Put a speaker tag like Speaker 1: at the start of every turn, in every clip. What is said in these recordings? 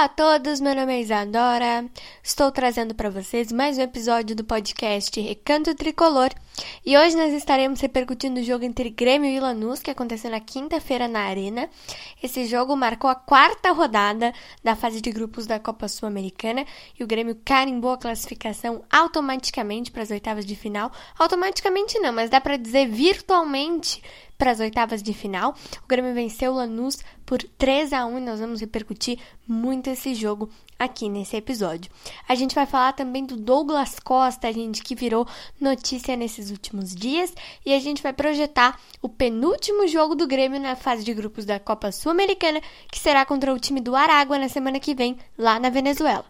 Speaker 1: Olá a todos, meu nome é Isadora. Estou trazendo para vocês mais um episódio do podcast Recanto Tricolor. E hoje nós estaremos repercutindo o jogo entre Grêmio e Lanús, que aconteceu na quinta-feira na Arena. Esse jogo marcou a quarta rodada da fase de grupos da Copa Sul-Americana e o Grêmio carimbou a classificação automaticamente para as oitavas de final. Automaticamente não, mas dá para dizer virtualmente para as oitavas de final. O Grêmio venceu o Lanús por 3 a 1 e nós vamos repercutir muito esse jogo aqui nesse episódio. A gente vai falar também do Douglas Costa, gente, que virou notícia nesses últimos dias, e a gente vai projetar o penúltimo jogo do Grêmio na fase de grupos da Copa Sul-Americana, que será contra o time do Aragua na semana que vem, lá na Venezuela.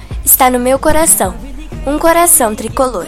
Speaker 1: está no meu coração, um coração tricolor.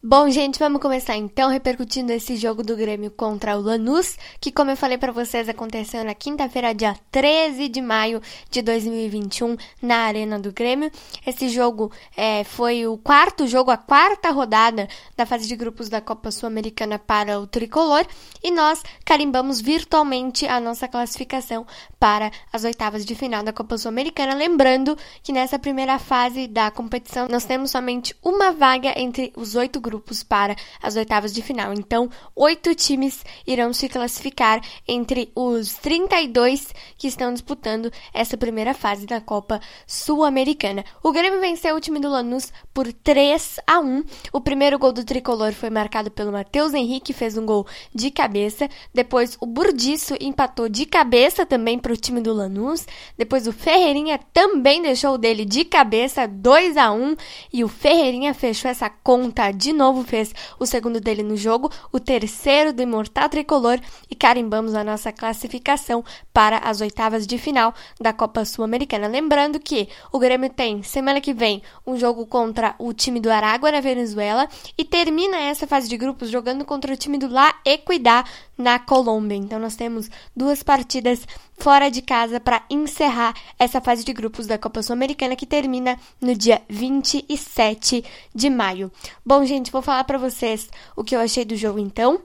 Speaker 1: Bom, gente, vamos começar então repercutindo esse jogo do Grêmio contra o Lanús, que, como eu falei para vocês, aconteceu na quinta-feira, dia 13 de maio de 2021, na Arena do Grêmio. Esse jogo é, foi o quarto jogo, a quarta rodada da fase de grupos da Copa Sul-Americana para o tricolor, e nós carimbamos virtualmente a nossa classificação para as oitavas de final da Copa Sul-Americana. Lembrando que nessa primeira fase da competição nós temos somente uma vaga entre os oito grupos para as oitavas de final. Então, oito times irão se classificar entre os 32 que estão disputando essa primeira fase da Copa Sul-Americana. O Grêmio venceu o time do Lanús por 3 a 1. O primeiro gol do tricolor foi marcado pelo Matheus Henrique, fez um gol de cabeça. Depois, o Burdiço empatou de cabeça também para o time do Lanús. Depois, o Ferreirinha também deixou o dele de cabeça, 2 a 1. E o Ferreirinha fechou essa conta de novo fez o segundo dele no jogo, o terceiro do Imortal Tricolor e carimbamos a nossa classificação para as oitavas de final da Copa Sul-Americana. Lembrando que o Grêmio tem semana que vem um jogo contra o time do Aragua na Venezuela e termina essa fase de grupos jogando contra o time do La Equidad na Colômbia. Então nós temos duas partidas fora de casa para encerrar essa fase de grupos da Copa Sul-Americana que termina no dia 27 de maio. Bom, gente, vou falar para vocês o que eu achei do jogo então.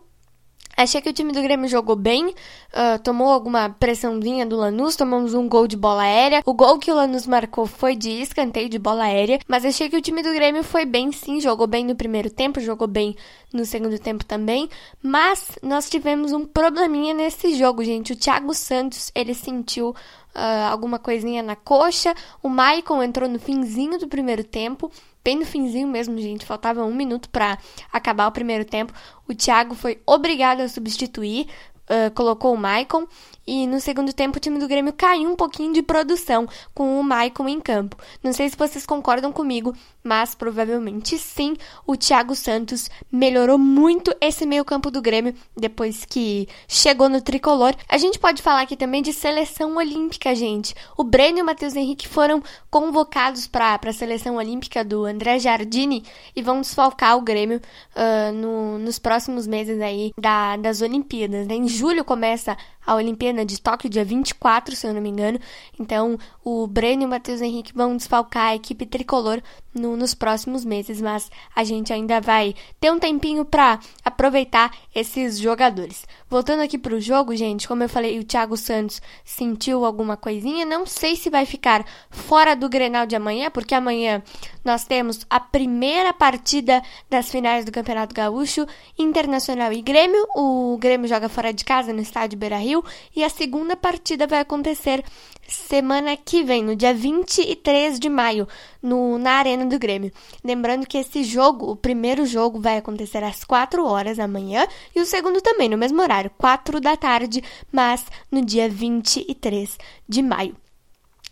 Speaker 1: Achei que o time do Grêmio jogou bem, uh, tomou alguma pressãozinha do Lanús, tomamos um gol de bola aérea. O gol que o Lanús marcou foi de escanteio de bola aérea, mas achei que o time do Grêmio foi bem sim, jogou bem no primeiro tempo, jogou bem no segundo tempo também. Mas nós tivemos um probleminha nesse jogo, gente. O Thiago Santos, ele sentiu Uh, alguma coisinha na coxa. O Maicon entrou no finzinho do primeiro tempo bem no finzinho mesmo, gente. Faltava um minuto para acabar o primeiro tempo. O Thiago foi obrigado a substituir, uh, colocou o Maicon e no segundo tempo o time do Grêmio caiu um pouquinho de produção com o Maicon em campo. Não sei se vocês concordam comigo, mas provavelmente sim. O Thiago Santos melhorou muito esse meio-campo do Grêmio depois que chegou no tricolor. A gente pode falar aqui também de seleção olímpica, gente. O Breno e o Matheus Henrique foram convocados para a seleção olímpica do André Jardini e vão desfalcar o Grêmio uh, no, nos próximos meses aí da, das Olimpíadas. Né? Em julho começa a Olimpíada de Tóquio, dia 24, se eu não me engano. Então, o Breno e o Matheus Henrique vão desfalcar a equipe tricolor no, nos próximos meses, mas a gente ainda vai ter um tempinho para aproveitar esses jogadores. Voltando aqui para o jogo, gente, como eu falei, o Thiago Santos sentiu alguma coisinha. Não sei se vai ficar fora do Grenal de amanhã, porque amanhã nós temos a primeira partida das finais do Campeonato Gaúcho, Internacional e Grêmio. O Grêmio joga fora de casa no estádio Beira E a segunda partida vai acontecer semana que vem, no dia 23 de maio, no, na Arena do Grêmio. Lembrando que esse jogo, o primeiro jogo, vai acontecer às 4 horas da manhã e o segundo também, no mesmo horário, 4 da tarde, mas no dia 23 de maio.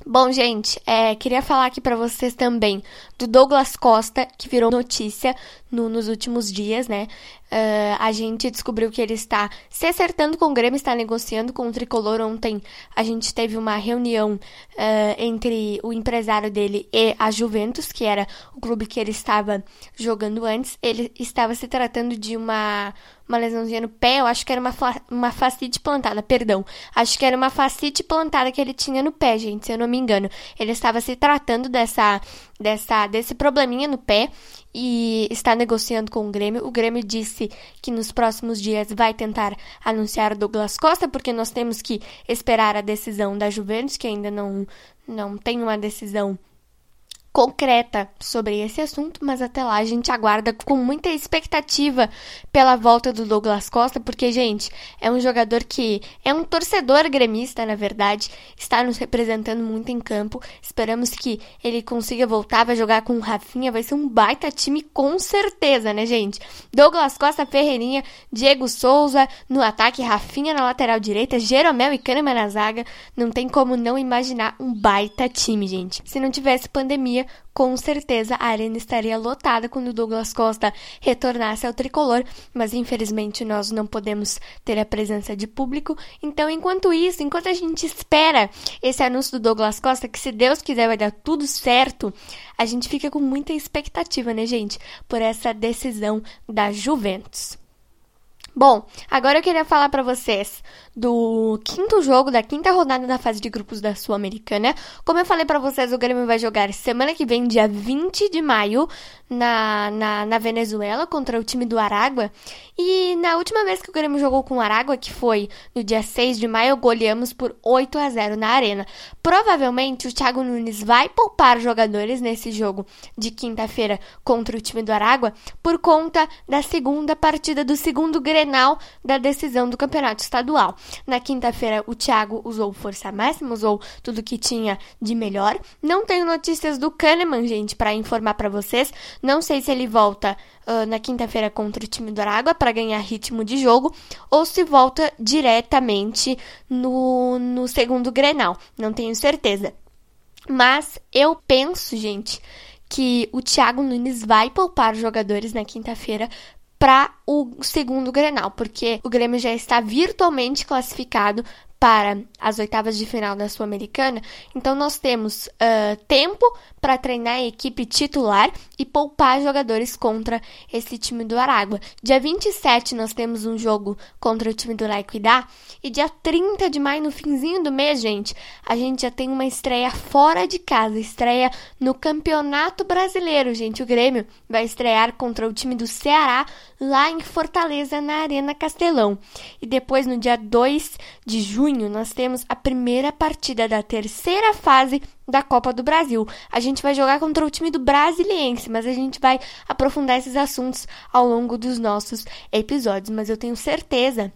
Speaker 1: Bom, gente, é, queria falar aqui para vocês também do Douglas Costa, que virou notícia no, nos últimos dias, né? Uh, a gente descobriu que ele está se acertando com o Grêmio, está negociando com o Tricolor. Ontem a gente teve uma reunião uh, entre o empresário dele e a Juventus, que era o clube que ele estava jogando antes. Ele estava se tratando de uma uma lesãozinha no pé, eu acho que era uma, uma facite plantada, perdão. Acho que era uma facite plantada que ele tinha no pé, gente, se eu não me engano. Ele estava se tratando dessa, dessa, desse probleminha no pé e está negociando com o Grêmio. O Grêmio disse que nos próximos dias vai tentar anunciar o Douglas Costa, porque nós temos que esperar a decisão da Juventus, que ainda não, não tem uma decisão concreta sobre esse assunto, mas até lá a gente aguarda com muita expectativa pela volta do Douglas Costa, porque, gente, é um jogador que é um torcedor gremista, na verdade, está nos representando muito em campo. Esperamos que ele consiga voltar, vai jogar com o Rafinha, vai ser um baita time com certeza, né, gente? Douglas Costa, Ferreirinha, Diego Souza no ataque, Rafinha na lateral direita, Jeromel e Kahneman na zaga. Não tem como não imaginar um baita time, gente. Se não tivesse pandemia, com certeza a arena estaria lotada quando Douglas Costa retornasse ao tricolor, mas infelizmente nós não podemos ter a presença de público. Então, enquanto isso, enquanto a gente espera esse anúncio do Douglas Costa, que se Deus quiser vai dar tudo certo, a gente fica com muita expectativa, né, gente, por essa decisão da Juventus. Bom, agora eu queria falar para vocês do quinto jogo da quinta rodada da fase de grupos da Sul-Americana. Como eu falei para vocês, o Grêmio vai jogar semana que vem, dia 20 de maio, na, na, na, Venezuela contra o time do Aragua. E na última vez que o Grêmio jogou com o Aragua, que foi no dia 6 de maio, goleamos por 8 a 0 na Arena. Provavelmente o Thiago Nunes vai poupar jogadores nesse jogo de quinta-feira contra o time do Aragua por conta da segunda partida do segundo Grenal da decisão do Campeonato Estadual. Na quinta-feira o Thiago usou força máxima, usou tudo que tinha de melhor. Não tenho notícias do Kahneman, gente, para informar para vocês. Não sei se ele volta uh, na quinta-feira contra o time do Aragua para ganhar ritmo de jogo ou se volta diretamente no, no segundo Grenal. Não tenho certeza. Mas eu penso, gente, que o Thiago Nunes vai poupar jogadores na quinta-feira para o segundo Grenal, porque o Grêmio já está virtualmente classificado para as oitavas de final da Sul-Americana, então nós temos uh, tempo para treinar a equipe titular e poupar jogadores contra esse time do Aragua. Dia 27 nós temos um jogo contra o time do Laiquidá e dia 30 de maio, no finzinho do mês, gente, a gente já tem uma estreia fora de casa, estreia no Campeonato Brasileiro, gente. O Grêmio vai estrear contra o time do Ceará lá em Fortaleza, na Arena Castelão. E depois, no dia 2 de junho, junho, nós temos a primeira partida da terceira fase da Copa do Brasil. A gente vai jogar contra o time do Brasiliense, mas a gente vai aprofundar esses assuntos ao longo dos nossos episódios. Mas eu tenho certeza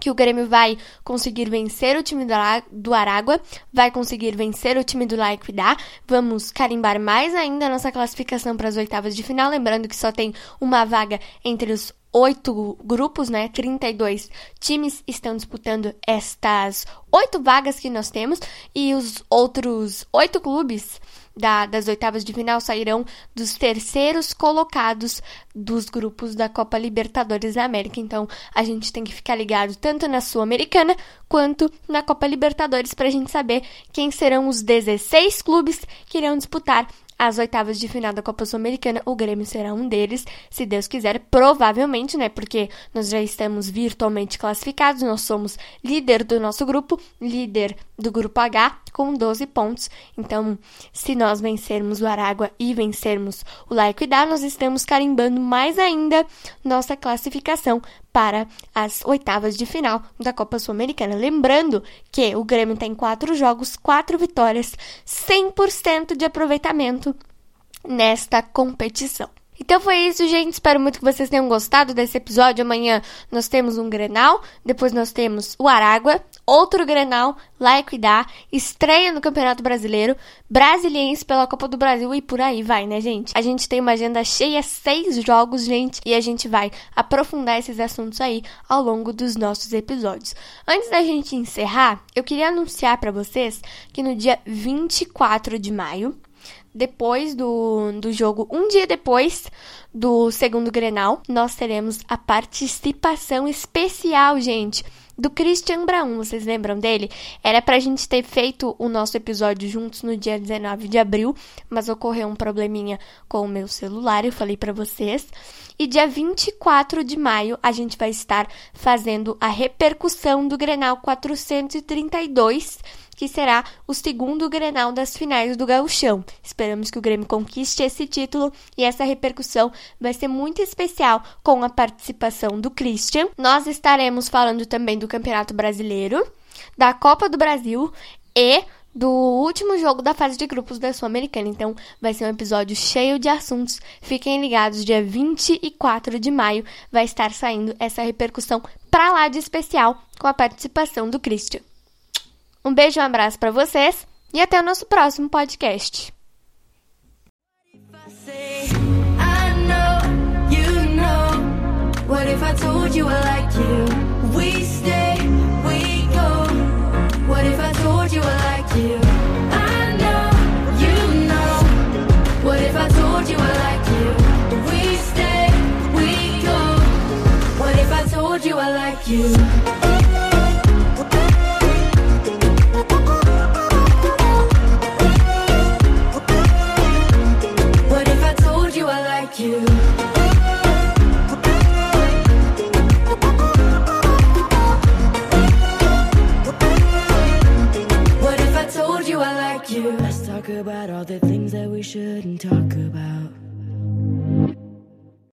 Speaker 1: que o Grêmio vai conseguir vencer o time do Aragua, vai conseguir vencer o time do Laiquidá. Vamos carimbar mais ainda a nossa classificação para as oitavas de final, lembrando que só tem uma vaga entre os oito grupos, né? 32 times estão disputando estas oito vagas que nós temos e os outros oito clubes da, das oitavas de final sairão dos terceiros colocados dos grupos da Copa Libertadores da América. Então a gente tem que ficar ligado tanto na Sul-Americana quanto na Copa Libertadores para a gente saber quem serão os 16 clubes que irão disputar às oitavas de final da Copa Sul-Americana. O Grêmio será um deles, se Deus quiser, provavelmente, né? Porque nós já estamos virtualmente classificados, nós somos líder do nosso grupo, líder do grupo H, com 12 pontos. Então, se nós vencermos o Aragua e vencermos o Laico e Dá, nós estamos carimbando mais ainda nossa classificação para as oitavas de final da Copa Sul-Americana. Lembrando que o Grêmio tem quatro jogos, quatro vitórias, 100% de aproveitamento nesta competição. Então foi isso, gente. Espero muito que vocês tenham gostado desse episódio. Amanhã nós temos um Grenal, depois nós temos o Aragua, outro Grenal, lá Equidá, estreia no Campeonato Brasileiro, Brasiliense pela Copa do Brasil e por aí vai, né, gente? A gente tem uma agenda cheia, seis jogos, gente, e a gente vai aprofundar esses assuntos aí ao longo dos nossos episódios. Antes da gente encerrar, eu queria anunciar para vocês que no dia 24 de maio depois do, do jogo, um dia depois do segundo Grenal, nós teremos a participação especial, gente, do Christian Braun. Vocês lembram dele? Era pra gente ter feito o nosso episódio juntos no dia 19 de abril, mas ocorreu um probleminha com o meu celular, eu falei para vocês. E dia 24 de maio a gente vai estar fazendo a repercussão do Grenal 432 que será o segundo Grenal das finais do Gauchão. Esperamos que o Grêmio conquiste esse título e essa repercussão vai ser muito especial com a participação do Christian. Nós estaremos falando também do Campeonato Brasileiro, da Copa do Brasil e do último jogo da fase de grupos da Sul-Americana. Então, vai ser um episódio cheio de assuntos. Fiquem ligados, dia 24 de maio vai estar saindo essa repercussão para lá de especial com a participação do Christian. Um beijo e um abraço para vocês e até o nosso próximo podcast. What if I told you I like you? We stay, we go. What if I told you I like you? I know, you know. What if I told you I like you? We stay, we go. What if I told you I like you?